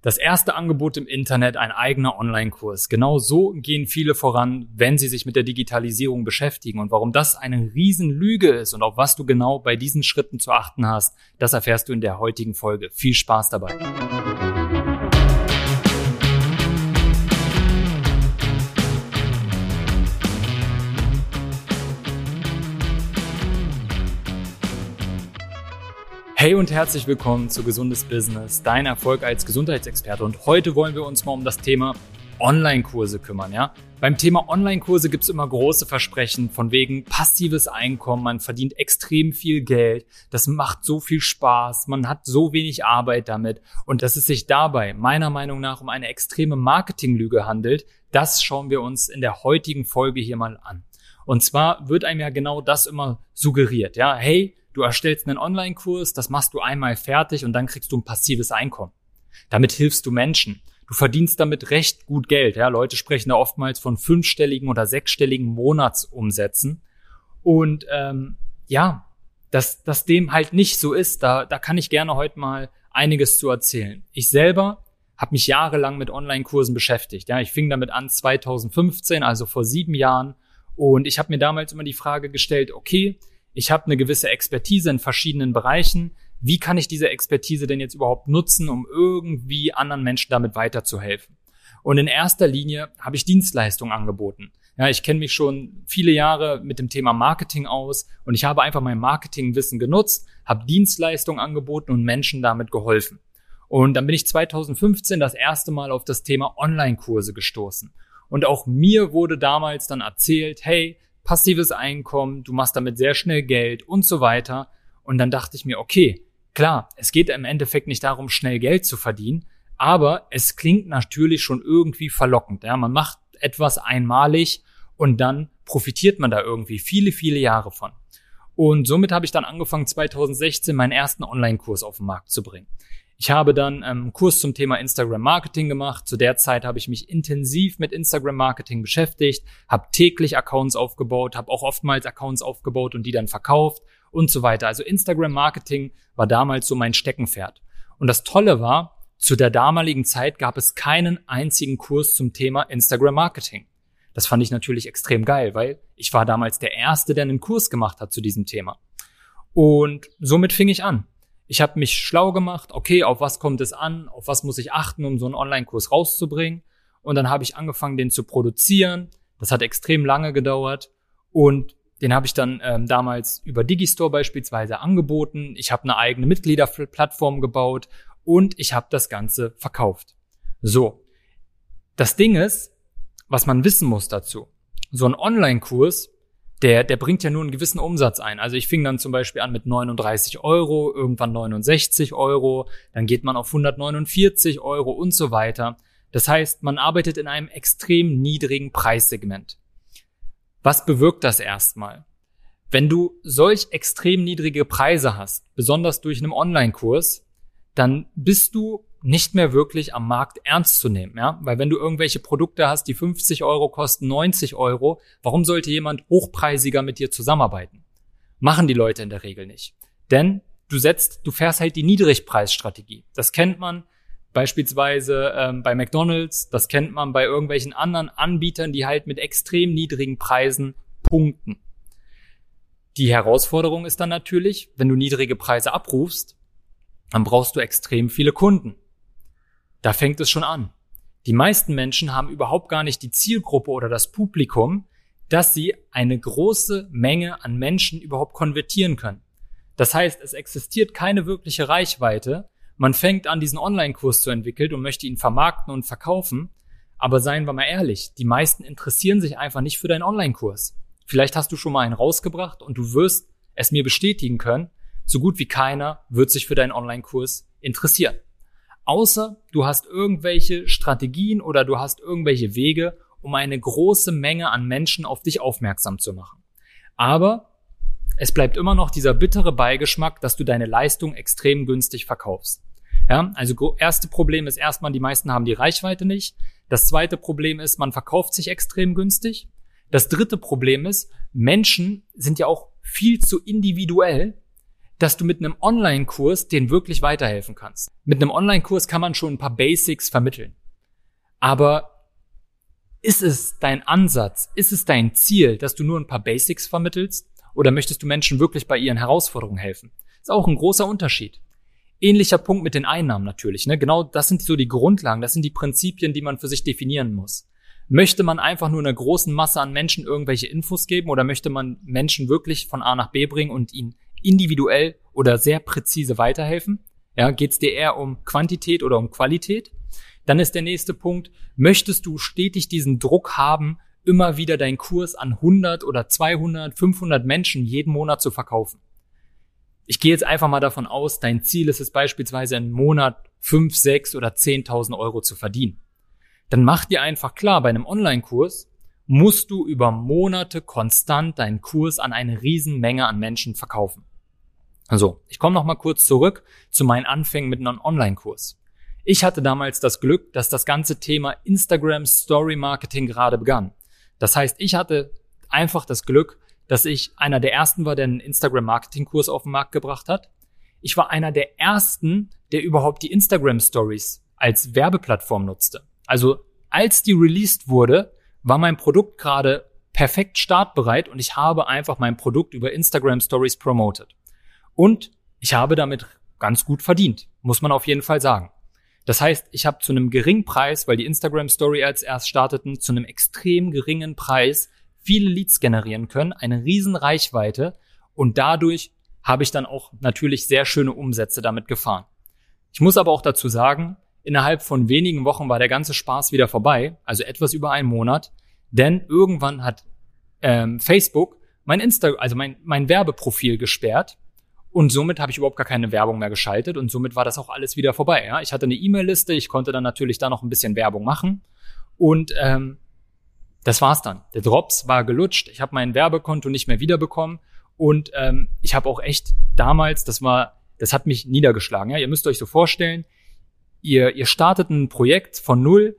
Das erste Angebot im Internet, ein eigener Online-Kurs. Genau so gehen viele voran, wenn sie sich mit der Digitalisierung beschäftigen. Und warum das eine Riesenlüge ist und auf was du genau bei diesen Schritten zu achten hast, das erfährst du in der heutigen Folge. Viel Spaß dabei. Hey und herzlich willkommen zu Gesundes Business, dein Erfolg als Gesundheitsexperte. Und heute wollen wir uns mal um das Thema Online-Kurse kümmern, ja? Beim Thema Online-Kurse gibt's immer große Versprechen von wegen passives Einkommen, man verdient extrem viel Geld, das macht so viel Spaß, man hat so wenig Arbeit damit und dass es sich dabei meiner Meinung nach um eine extreme Marketinglüge handelt, das schauen wir uns in der heutigen Folge hier mal an. Und zwar wird einem ja genau das immer suggeriert, ja? Hey, Du erstellst einen Online-Kurs, das machst du einmal fertig und dann kriegst du ein passives Einkommen. Damit hilfst du Menschen. Du verdienst damit recht gut Geld. Ja, Leute sprechen da oftmals von fünfstelligen oder sechsstelligen Monatsumsätzen. Und ähm, ja, dass dass dem halt nicht so ist, da, da kann ich gerne heute mal einiges zu erzählen. Ich selber habe mich jahrelang mit Online-Kursen beschäftigt. Ja, ich fing damit an 2015, also vor sieben Jahren. Und ich habe mir damals immer die Frage gestellt, okay, ich habe eine gewisse Expertise in verschiedenen Bereichen. Wie kann ich diese Expertise denn jetzt überhaupt nutzen, um irgendwie anderen Menschen damit weiterzuhelfen? Und in erster Linie habe ich Dienstleistungen angeboten. Ja, ich kenne mich schon viele Jahre mit dem Thema Marketing aus und ich habe einfach mein Marketingwissen genutzt, habe Dienstleistungen angeboten und Menschen damit geholfen. Und dann bin ich 2015 das erste Mal auf das Thema Online-Kurse gestoßen. Und auch mir wurde damals dann erzählt, hey, passives Einkommen, du machst damit sehr schnell Geld und so weiter. Und dann dachte ich mir, okay, klar, es geht im Endeffekt nicht darum, schnell Geld zu verdienen, aber es klingt natürlich schon irgendwie verlockend. Ja, man macht etwas einmalig und dann profitiert man da irgendwie viele, viele Jahre von. Und somit habe ich dann angefangen, 2016 meinen ersten Online-Kurs auf den Markt zu bringen. Ich habe dann ähm, einen Kurs zum Thema Instagram Marketing gemacht. Zu der Zeit habe ich mich intensiv mit Instagram Marketing beschäftigt, habe täglich Accounts aufgebaut, habe auch oftmals Accounts aufgebaut und die dann verkauft und so weiter. Also Instagram Marketing war damals so mein Steckenpferd. Und das Tolle war, zu der damaligen Zeit gab es keinen einzigen Kurs zum Thema Instagram Marketing. Das fand ich natürlich extrem geil, weil ich war damals der Erste, der einen Kurs gemacht hat zu diesem Thema. Und somit fing ich an. Ich habe mich schlau gemacht, okay, auf was kommt es an, auf was muss ich achten, um so einen Online-Kurs rauszubringen. Und dann habe ich angefangen, den zu produzieren. Das hat extrem lange gedauert. Und den habe ich dann ähm, damals über Digistore beispielsweise angeboten. Ich habe eine eigene Mitgliederplattform gebaut und ich habe das Ganze verkauft. So, das Ding ist, was man wissen muss dazu. So ein Online-Kurs der, der bringt ja nur einen gewissen Umsatz ein. Also ich fing dann zum Beispiel an mit 39 Euro, irgendwann 69 Euro, dann geht man auf 149 Euro und so weiter. Das heißt, man arbeitet in einem extrem niedrigen Preissegment. Was bewirkt das erstmal? Wenn du solch extrem niedrige Preise hast, besonders durch einen Online-Kurs, dann bist du nicht mehr wirklich am Markt ernst zu nehmen, ja? Weil wenn du irgendwelche Produkte hast, die 50 Euro kosten, 90 Euro, warum sollte jemand hochpreisiger mit dir zusammenarbeiten? Machen die Leute in der Regel nicht. Denn du setzt, du fährst halt die Niedrigpreisstrategie. Das kennt man beispielsweise ähm, bei McDonald's, das kennt man bei irgendwelchen anderen Anbietern, die halt mit extrem niedrigen Preisen punkten. Die Herausforderung ist dann natürlich, wenn du niedrige Preise abrufst, dann brauchst du extrem viele Kunden. Da fängt es schon an. Die meisten Menschen haben überhaupt gar nicht die Zielgruppe oder das Publikum, dass sie eine große Menge an Menschen überhaupt konvertieren können. Das heißt, es existiert keine wirkliche Reichweite. Man fängt an, diesen Online-Kurs zu entwickeln und möchte ihn vermarkten und verkaufen. Aber seien wir mal ehrlich, die meisten interessieren sich einfach nicht für deinen Online-Kurs. Vielleicht hast du schon mal einen rausgebracht und du wirst es mir bestätigen können, so gut wie keiner wird sich für deinen Online-Kurs interessieren. Außer du hast irgendwelche Strategien oder du hast irgendwelche Wege, um eine große Menge an Menschen auf dich aufmerksam zu machen. Aber es bleibt immer noch dieser bittere Beigeschmack, dass du deine Leistung extrem günstig verkaufst. Ja, also erste Problem ist erstmal, die meisten haben die Reichweite nicht. Das zweite Problem ist, man verkauft sich extrem günstig. Das dritte Problem ist, Menschen sind ja auch viel zu individuell, dass du mit einem Online-Kurs den wirklich weiterhelfen kannst. Mit einem Online-Kurs kann man schon ein paar Basics vermitteln. Aber ist es dein Ansatz, ist es dein Ziel, dass du nur ein paar Basics vermittelst? Oder möchtest du Menschen wirklich bei ihren Herausforderungen helfen? Ist auch ein großer Unterschied. Ähnlicher Punkt mit den Einnahmen natürlich. Ne? Genau das sind so die Grundlagen, das sind die Prinzipien, die man für sich definieren muss. Möchte man einfach nur einer großen Masse an Menschen irgendwelche Infos geben oder möchte man Menschen wirklich von A nach B bringen und ihnen individuell oder sehr präzise weiterhelfen? Ja, geht es dir eher um Quantität oder um Qualität? Dann ist der nächste Punkt, möchtest du stetig diesen Druck haben, immer wieder deinen Kurs an 100 oder 200, 500 Menschen jeden Monat zu verkaufen? Ich gehe jetzt einfach mal davon aus, dein Ziel ist es beispielsweise im Monat 5, 6 oder 10.000 Euro zu verdienen. Dann mach dir einfach klar, bei einem Online-Kurs musst du über Monate konstant deinen Kurs an eine Riesenmenge an Menschen verkaufen. Also, ich komme noch mal kurz zurück zu meinen Anfängen mit einem Online-Kurs. Ich hatte damals das Glück, dass das ganze Thema Instagram Story Marketing gerade begann. Das heißt, ich hatte einfach das Glück, dass ich einer der ersten war, der einen Instagram Marketing Kurs auf den Markt gebracht hat. Ich war einer der ersten, der überhaupt die Instagram Stories als Werbeplattform nutzte. Also als die released wurde, war mein Produkt gerade perfekt startbereit und ich habe einfach mein Produkt über Instagram Stories promoted. Und ich habe damit ganz gut verdient, muss man auf jeden Fall sagen. Das heißt, ich habe zu einem geringen Preis, weil die Instagram Story als erst starteten, zu einem extrem geringen Preis viele Leads generieren können, eine riesen Reichweite und dadurch habe ich dann auch natürlich sehr schöne Umsätze damit gefahren. Ich muss aber auch dazu sagen, innerhalb von wenigen Wochen war der ganze Spaß wieder vorbei, also etwas über einen Monat, denn irgendwann hat ähm, Facebook mein Insta, also mein, mein Werbeprofil gesperrt und somit habe ich überhaupt gar keine Werbung mehr geschaltet und somit war das auch alles wieder vorbei. Ja? Ich hatte eine E-Mail-Liste, ich konnte dann natürlich da noch ein bisschen Werbung machen und ähm, das war's dann. Der Drops war gelutscht, ich habe mein Werbekonto nicht mehr wiederbekommen und ähm, ich habe auch echt damals, das war, das hat mich niedergeschlagen. Ja? Ihr müsst euch so vorstellen, ihr, ihr startet ein Projekt von null,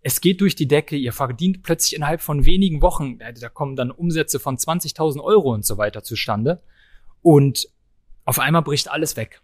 es geht durch die Decke, ihr verdient plötzlich innerhalb von wenigen Wochen, da kommen dann Umsätze von 20.000 Euro und so weiter zustande. Und auf einmal bricht alles weg.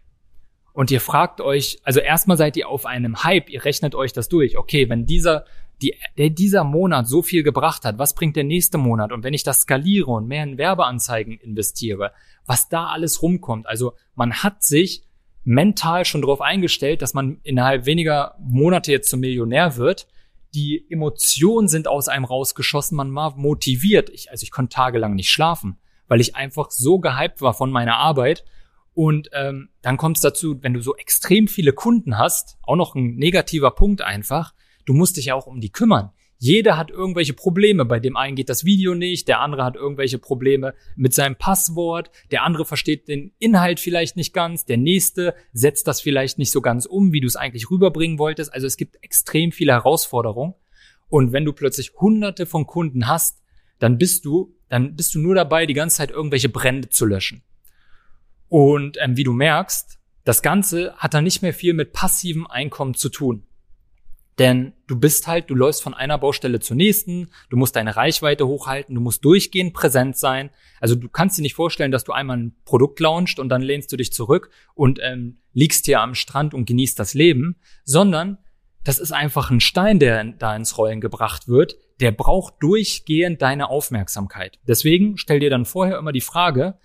Und ihr fragt euch, also erstmal seid ihr auf einem Hype, ihr rechnet euch das durch. Okay, wenn dieser, die, der dieser Monat so viel gebracht hat, was bringt der nächste Monat? Und wenn ich das skaliere und mehr in Werbeanzeigen investiere, was da alles rumkommt. Also man hat sich mental schon darauf eingestellt, dass man innerhalb weniger Monate jetzt zum Millionär wird. Die Emotionen sind aus einem rausgeschossen, man war motiviert. Ich, also ich konnte tagelang nicht schlafen, weil ich einfach so gehypt war von meiner Arbeit und ähm, dann kommt es dazu, wenn du so extrem viele Kunden hast, auch noch ein negativer Punkt einfach, du musst dich ja auch um die kümmern. Jeder hat irgendwelche Probleme. Bei dem einen geht das Video nicht, der andere hat irgendwelche Probleme mit seinem Passwort, der andere versteht den Inhalt vielleicht nicht ganz, der nächste setzt das vielleicht nicht so ganz um, wie du es eigentlich rüberbringen wolltest. Also es gibt extrem viele Herausforderungen. Und wenn du plötzlich hunderte von Kunden hast, dann bist du, dann bist du nur dabei, die ganze Zeit irgendwelche Brände zu löschen. Und ähm, wie du merkst, das Ganze hat dann nicht mehr viel mit passivem Einkommen zu tun. Denn du bist halt, du läufst von einer Baustelle zur nächsten, du musst deine Reichweite hochhalten, du musst durchgehend präsent sein. Also du kannst dir nicht vorstellen, dass du einmal ein Produkt launchst und dann lehnst du dich zurück und ähm, liegst hier am Strand und genießt das Leben, sondern das ist einfach ein Stein, der da ins Rollen gebracht wird, der braucht durchgehend deine Aufmerksamkeit. Deswegen stell dir dann vorher immer die Frage,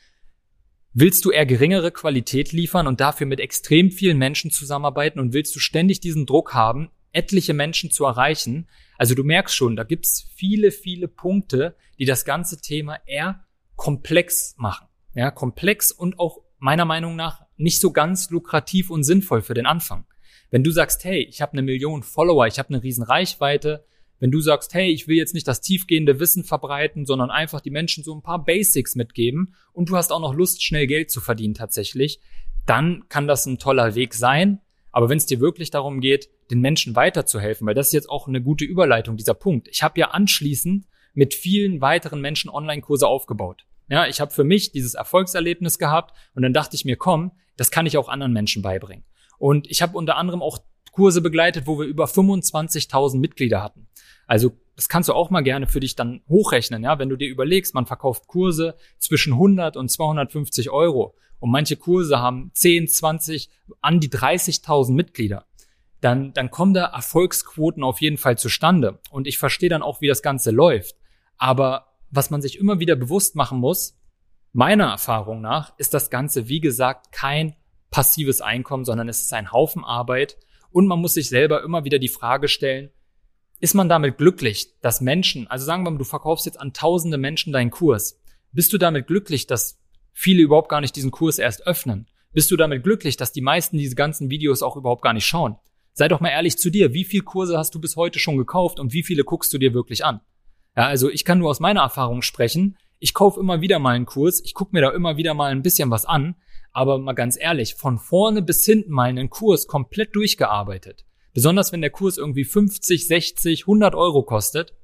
Willst du eher geringere Qualität liefern und dafür mit extrem vielen Menschen zusammenarbeiten und willst du ständig diesen Druck haben, etliche Menschen zu erreichen? Also du merkst schon, da gibt's viele, viele Punkte, die das ganze Thema eher komplex machen. Ja, komplex und auch meiner Meinung nach nicht so ganz lukrativ und sinnvoll für den Anfang. Wenn du sagst, hey, ich habe eine Million Follower, ich habe eine riesen Reichweite, wenn du sagst, hey, ich will jetzt nicht das tiefgehende Wissen verbreiten, sondern einfach die Menschen so ein paar Basics mitgeben und du hast auch noch Lust, schnell Geld zu verdienen tatsächlich, dann kann das ein toller Weg sein. Aber wenn es dir wirklich darum geht, den Menschen weiterzuhelfen, weil das ist jetzt auch eine gute Überleitung, dieser Punkt. Ich habe ja anschließend mit vielen weiteren Menschen Online-Kurse aufgebaut. Ja, ich habe für mich dieses Erfolgserlebnis gehabt und dann dachte ich mir, komm, das kann ich auch anderen Menschen beibringen. Und ich habe unter anderem auch Kurse begleitet, wo wir über 25.000 Mitglieder hatten. Also das kannst du auch mal gerne für dich dann hochrechnen, ja, wenn du dir überlegst, man verkauft Kurse zwischen 100 und 250 Euro und manche Kurse haben 10, 20, an die 30.000 Mitglieder. Dann, dann kommen da Erfolgsquoten auf jeden Fall zustande. Und ich verstehe dann auch, wie das Ganze läuft. Aber was man sich immer wieder bewusst machen muss, meiner Erfahrung nach, ist das Ganze, wie gesagt, kein passives Einkommen, sondern es ist ein Haufen Arbeit. Und man muss sich selber immer wieder die Frage stellen, ist man damit glücklich, dass Menschen, also sagen wir mal, du verkaufst jetzt an tausende Menschen deinen Kurs. Bist du damit glücklich, dass viele überhaupt gar nicht diesen Kurs erst öffnen? Bist du damit glücklich, dass die meisten diese ganzen Videos auch überhaupt gar nicht schauen? Sei doch mal ehrlich zu dir. Wie viele Kurse hast du bis heute schon gekauft und wie viele guckst du dir wirklich an? Ja, also ich kann nur aus meiner Erfahrung sprechen. Ich kaufe immer wieder mal einen Kurs. Ich gucke mir da immer wieder mal ein bisschen was an. Aber mal ganz ehrlich, von vorne bis hinten mal einen Kurs komplett durchgearbeitet. Besonders wenn der Kurs irgendwie 50, 60, 100 Euro kostet.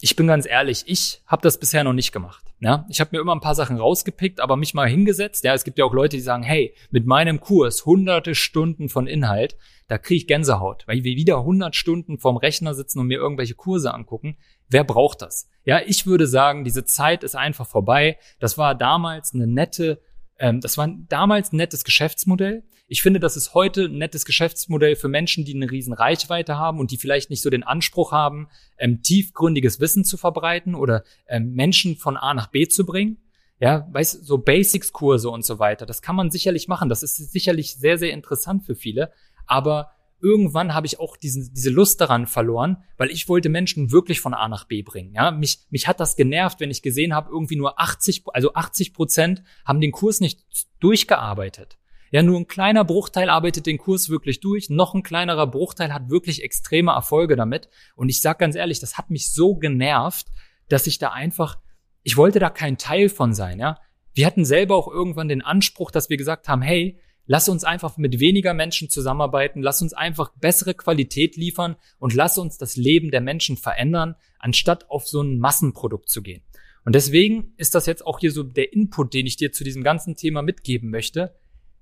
Ich bin ganz ehrlich, ich habe das bisher noch nicht gemacht. Ja, ich habe mir immer ein paar Sachen rausgepickt, aber mich mal hingesetzt. Ja, es gibt ja auch Leute, die sagen, hey, mit meinem Kurs hunderte Stunden von Inhalt, da kriege ich Gänsehaut, weil wir wieder 100 Stunden vorm Rechner sitzen und mir irgendwelche Kurse angucken. Wer braucht das? Ja, ich würde sagen, diese Zeit ist einfach vorbei. Das war damals eine nette, ähm, das war damals ein nettes Geschäftsmodell. Ich finde, das ist heute ein nettes Geschäftsmodell für Menschen, die eine riesen Reichweite haben und die vielleicht nicht so den Anspruch haben, ähm, tiefgründiges Wissen zu verbreiten oder ähm, Menschen von A nach B zu bringen. Ja, weißt so Basics-Kurse und so weiter. Das kann man sicherlich machen. Das ist sicherlich sehr, sehr interessant für viele. Aber irgendwann habe ich auch diesen, diese Lust daran verloren, weil ich wollte Menschen wirklich von A nach B bringen. Ja, mich, mich hat das genervt, wenn ich gesehen habe, irgendwie nur 80, also 80 Prozent haben den Kurs nicht durchgearbeitet. Ja, nur ein kleiner Bruchteil arbeitet den Kurs wirklich durch, noch ein kleinerer Bruchteil hat wirklich extreme Erfolge damit. Und ich sag ganz ehrlich, das hat mich so genervt, dass ich da einfach, ich wollte da kein Teil von sein. Ja, wir hatten selber auch irgendwann den Anspruch, dass wir gesagt haben, hey, Lass uns einfach mit weniger Menschen zusammenarbeiten, lass uns einfach bessere Qualität liefern und lass uns das Leben der Menschen verändern, anstatt auf so ein Massenprodukt zu gehen. Und deswegen ist das jetzt auch hier so der Input, den ich dir zu diesem ganzen Thema mitgeben möchte.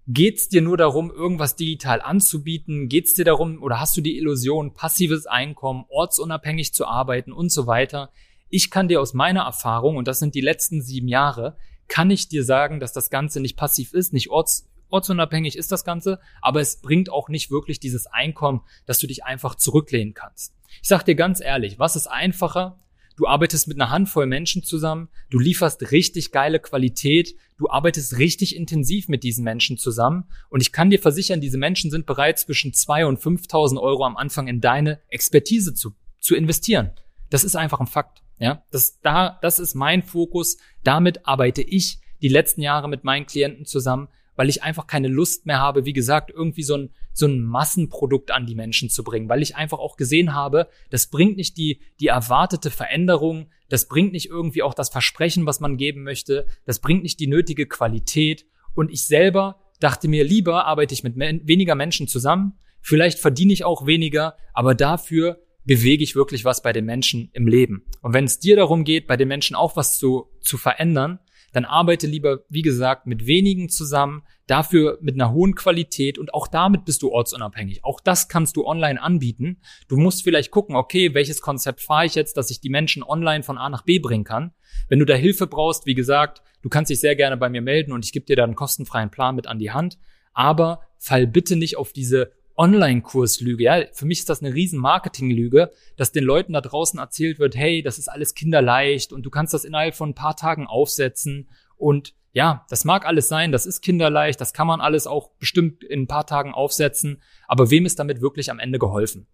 Geht's dir nur darum, irgendwas digital anzubieten? Geht's dir darum, oder hast du die Illusion, passives Einkommen, ortsunabhängig zu arbeiten und so weiter? Ich kann dir aus meiner Erfahrung, und das sind die letzten sieben Jahre, kann ich dir sagen, dass das Ganze nicht passiv ist, nicht orts ortsunabhängig ist das Ganze, aber es bringt auch nicht wirklich dieses Einkommen, dass du dich einfach zurücklehnen kannst. Ich sag dir ganz ehrlich, was ist einfacher? Du arbeitest mit einer Handvoll Menschen zusammen, du lieferst richtig geile Qualität, du arbeitest richtig intensiv mit diesen Menschen zusammen und ich kann dir versichern, diese Menschen sind bereit, zwischen zwei und 5.000 Euro am Anfang in deine Expertise zu, zu investieren. Das ist einfach ein Fakt. Ja, das, da, das ist mein Fokus. Damit arbeite ich die letzten Jahre mit meinen Klienten zusammen weil ich einfach keine Lust mehr habe, wie gesagt, irgendwie so ein, so ein Massenprodukt an die Menschen zu bringen, weil ich einfach auch gesehen habe, das bringt nicht die, die erwartete Veränderung, das bringt nicht irgendwie auch das Versprechen, was man geben möchte, das bringt nicht die nötige Qualität und ich selber dachte mir, lieber arbeite ich mit men weniger Menschen zusammen, vielleicht verdiene ich auch weniger, aber dafür bewege ich wirklich was bei den Menschen im Leben. Und wenn es dir darum geht, bei den Menschen auch was zu, zu verändern, dann arbeite lieber, wie gesagt, mit wenigen zusammen, dafür mit einer hohen Qualität und auch damit bist du ortsunabhängig. Auch das kannst du online anbieten. Du musst vielleicht gucken, okay, welches Konzept fahre ich jetzt, dass ich die Menschen online von A nach B bringen kann. Wenn du da Hilfe brauchst, wie gesagt, du kannst dich sehr gerne bei mir melden und ich gebe dir da einen kostenfreien Plan mit an die Hand. Aber fall bitte nicht auf diese Online-Kurslüge. Ja, für mich ist das eine riesen Marketinglüge, dass den Leuten da draußen erzählt wird, hey, das ist alles kinderleicht und du kannst das innerhalb von ein paar Tagen aufsetzen und ja, das mag alles sein, das ist kinderleicht, das kann man alles auch bestimmt in ein paar Tagen aufsetzen, aber wem ist damit wirklich am Ende geholfen?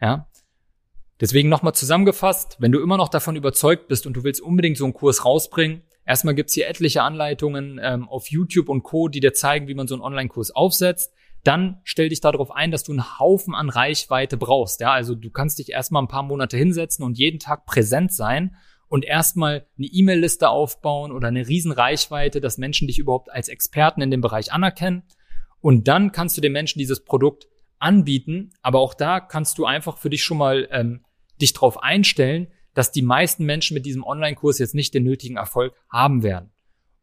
Ja? Deswegen nochmal zusammengefasst, wenn du immer noch davon überzeugt bist und du willst unbedingt so einen Kurs rausbringen, erstmal gibt's hier etliche Anleitungen ähm, auf YouTube und Co., die dir zeigen, wie man so einen Online-Kurs aufsetzt dann stell dich darauf ein, dass du einen Haufen an Reichweite brauchst. Ja, also du kannst dich erstmal ein paar Monate hinsetzen und jeden Tag präsent sein und erstmal eine E-Mail-Liste aufbauen oder eine riesen Reichweite, dass Menschen dich überhaupt als Experten in dem Bereich anerkennen. Und dann kannst du den Menschen dieses Produkt anbieten. Aber auch da kannst du einfach für dich schon mal ähm, dich darauf einstellen, dass die meisten Menschen mit diesem Online-Kurs jetzt nicht den nötigen Erfolg haben werden.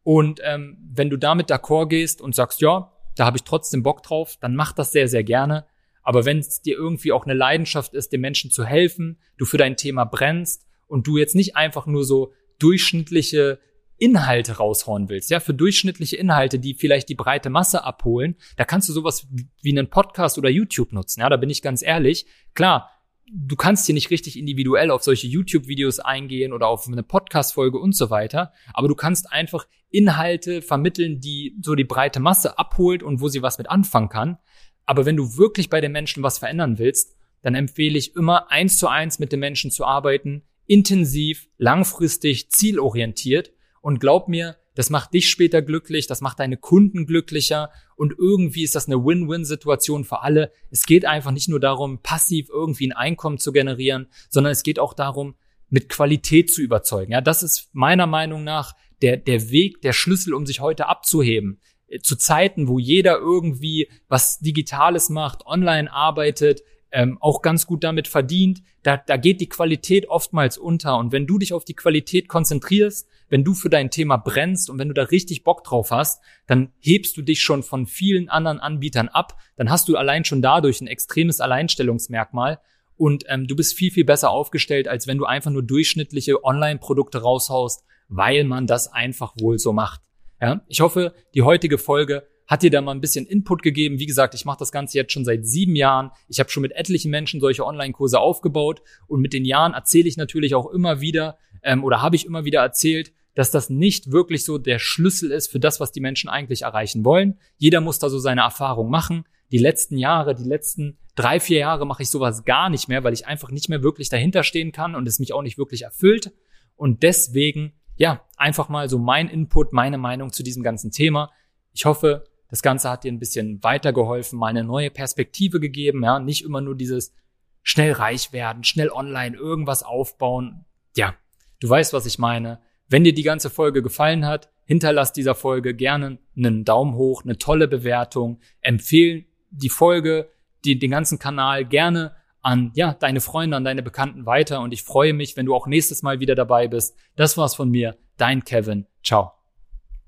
Und ähm, wenn du damit d'accord gehst und sagst, ja, da habe ich trotzdem Bock drauf, dann mach das sehr, sehr gerne. Aber wenn es dir irgendwie auch eine Leidenschaft ist, den Menschen zu helfen, du für dein Thema brennst und du jetzt nicht einfach nur so durchschnittliche Inhalte raushauen willst, ja, für durchschnittliche Inhalte, die vielleicht die breite Masse abholen, da kannst du sowas wie einen Podcast oder YouTube nutzen, ja, da bin ich ganz ehrlich. Klar, du kannst hier nicht richtig individuell auf solche YouTube-Videos eingehen oder auf eine Podcast-Folge und so weiter, aber du kannst einfach Inhalte vermitteln, die so die breite Masse abholt und wo sie was mit anfangen kann. Aber wenn du wirklich bei den Menschen was verändern willst, dann empfehle ich immer eins zu eins mit den Menschen zu arbeiten, intensiv, langfristig, zielorientiert und glaub mir, das macht dich später glücklich, das macht deine Kunden glücklicher und irgendwie ist das eine Win-Win-Situation für alle. Es geht einfach nicht nur darum, passiv irgendwie ein Einkommen zu generieren, sondern es geht auch darum, mit Qualität zu überzeugen. Ja, das ist meiner Meinung nach der, der Weg, der Schlüssel, um sich heute abzuheben. Zu Zeiten, wo jeder irgendwie was Digitales macht, online arbeitet, ähm, auch ganz gut damit verdient, da, da geht die Qualität oftmals unter. Und wenn du dich auf die Qualität konzentrierst, wenn du für dein Thema brennst und wenn du da richtig Bock drauf hast, dann hebst du dich schon von vielen anderen Anbietern ab. Dann hast du allein schon dadurch ein extremes Alleinstellungsmerkmal und ähm, du bist viel, viel besser aufgestellt, als wenn du einfach nur durchschnittliche Online-Produkte raushaust, weil man das einfach wohl so macht. Ja? Ich hoffe, die heutige Folge hat dir da mal ein bisschen Input gegeben. Wie gesagt, ich mache das Ganze jetzt schon seit sieben Jahren. Ich habe schon mit etlichen Menschen solche Online-Kurse aufgebaut und mit den Jahren erzähle ich natürlich auch immer wieder ähm, oder habe ich immer wieder erzählt, dass das nicht wirklich so der Schlüssel ist für das, was die Menschen eigentlich erreichen wollen. Jeder muss da so seine Erfahrung machen. Die letzten Jahre, die letzten drei, vier Jahre mache ich sowas gar nicht mehr, weil ich einfach nicht mehr wirklich dahinter stehen kann und es mich auch nicht wirklich erfüllt. Und deswegen, ja, einfach mal so mein Input, meine Meinung zu diesem ganzen Thema. Ich hoffe, das Ganze hat dir ein bisschen weitergeholfen, mal eine neue Perspektive gegeben, ja, nicht immer nur dieses schnell reich werden, schnell online irgendwas aufbauen. Ja, du weißt, was ich meine. Wenn dir die ganze Folge gefallen hat, hinterlass dieser Folge gerne einen Daumen hoch, eine tolle Bewertung, empfehl die Folge, die, den ganzen Kanal gerne an ja, deine Freunde, an deine Bekannten weiter und ich freue mich, wenn du auch nächstes Mal wieder dabei bist. Das war's von mir, dein Kevin. Ciao.